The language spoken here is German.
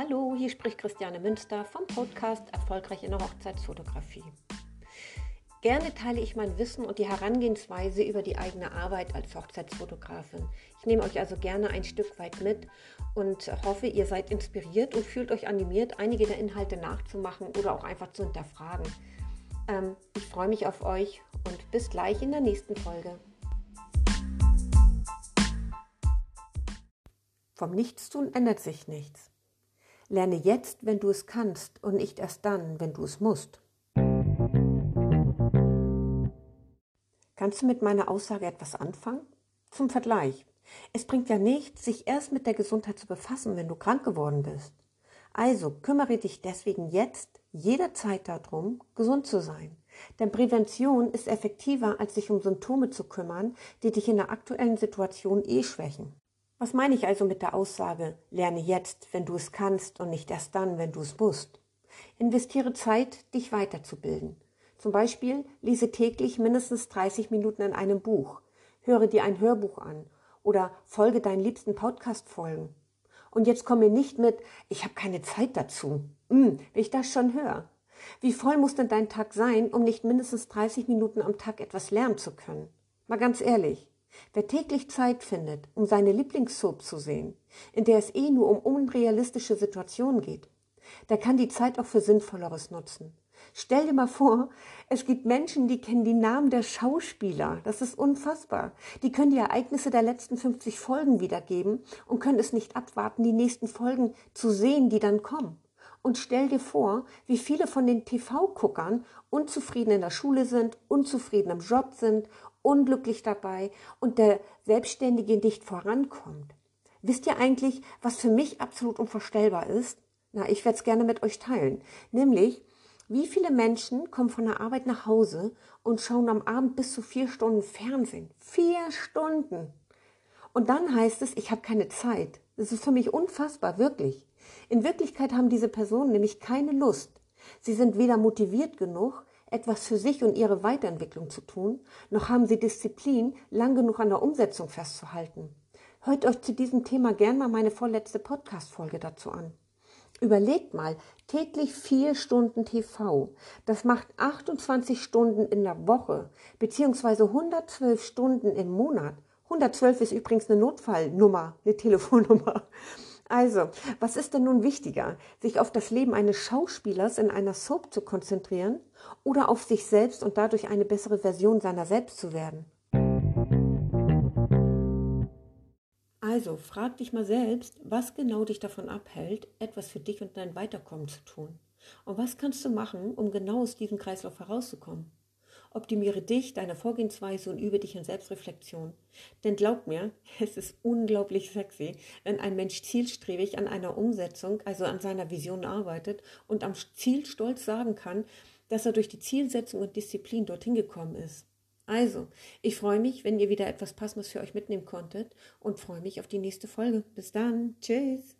Hallo, hier spricht Christiane Münster vom Podcast Erfolgreich in der Hochzeitsfotografie. Gerne teile ich mein Wissen und die Herangehensweise über die eigene Arbeit als Hochzeitsfotografin. Ich nehme euch also gerne ein Stück weit mit und hoffe, ihr seid inspiriert und fühlt euch animiert, einige der Inhalte nachzumachen oder auch einfach zu hinterfragen. Ähm, ich freue mich auf euch und bis gleich in der nächsten Folge. Vom Nichtstun ändert sich nichts. Lerne jetzt, wenn du es kannst und nicht erst dann, wenn du es musst. Kannst du mit meiner Aussage etwas anfangen? Zum Vergleich. Es bringt ja nichts, sich erst mit der Gesundheit zu befassen, wenn du krank geworden bist. Also kümmere dich deswegen jetzt jederzeit darum, gesund zu sein. Denn Prävention ist effektiver, als sich um Symptome zu kümmern, die dich in der aktuellen Situation eh schwächen. Was meine ich also mit der Aussage, lerne jetzt, wenn du es kannst und nicht erst dann, wenn du es musst? Investiere Zeit, dich weiterzubilden. Zum Beispiel lese täglich mindestens 30 Minuten in einem Buch, höre dir ein Hörbuch an oder folge deinen liebsten Podcast-Folgen. Und jetzt komm mir nicht mit, ich habe keine Zeit dazu. Hm, wenn ich das schon höre. Wie voll muss denn dein Tag sein, um nicht mindestens 30 Minuten am Tag etwas lernen zu können? Mal ganz ehrlich, Wer täglich Zeit findet, um seine Lieblingssoap zu sehen, in der es eh nur um unrealistische Situationen geht, der kann die Zeit auch für Sinnvolleres nutzen. Stell dir mal vor, es gibt Menschen, die kennen die Namen der Schauspieler. Das ist unfassbar. Die können die Ereignisse der letzten 50 Folgen wiedergeben und können es nicht abwarten, die nächsten Folgen zu sehen, die dann kommen. Und stell dir vor, wie viele von den TV-Guckern unzufrieden in der Schule sind, unzufrieden im Job sind, unglücklich dabei und der Selbstständige nicht vorankommt. Wisst ihr eigentlich, was für mich absolut unvorstellbar ist? Na, ich werde es gerne mit euch teilen. Nämlich, wie viele Menschen kommen von der Arbeit nach Hause und schauen am Abend bis zu vier Stunden Fernsehen? Vier Stunden! Und dann heißt es, ich habe keine Zeit. Das ist für mich unfassbar, wirklich. In Wirklichkeit haben diese Personen nämlich keine Lust. Sie sind weder motiviert genug, etwas für sich und ihre Weiterentwicklung zu tun, noch haben sie Disziplin, lang genug an der Umsetzung festzuhalten. Hört euch zu diesem Thema gern mal meine vorletzte Podcast-Folge dazu an. Überlegt mal, täglich vier Stunden TV. Das macht 28 Stunden in der Woche, beziehungsweise 112 Stunden im Monat. 112 ist übrigens eine Notfallnummer, eine Telefonnummer. Also, was ist denn nun wichtiger, sich auf das Leben eines Schauspielers in einer Soap zu konzentrieren oder auf sich selbst und dadurch eine bessere Version seiner selbst zu werden? Also, frag dich mal selbst, was genau dich davon abhält, etwas für dich und dein Weiterkommen zu tun. Und was kannst du machen, um genau aus diesem Kreislauf herauszukommen? Optimiere dich, deine Vorgehensweise und übe dich in Selbstreflexion. Denn glaub mir, es ist unglaublich sexy, wenn ein Mensch zielstrebig an einer Umsetzung, also an seiner Vision arbeitet und am Ziel stolz sagen kann, dass er durch die Zielsetzung und Disziplin dorthin gekommen ist. Also, ich freue mich, wenn ihr wieder etwas Passendes für euch mitnehmen konntet und freue mich auf die nächste Folge. Bis dann. Tschüss.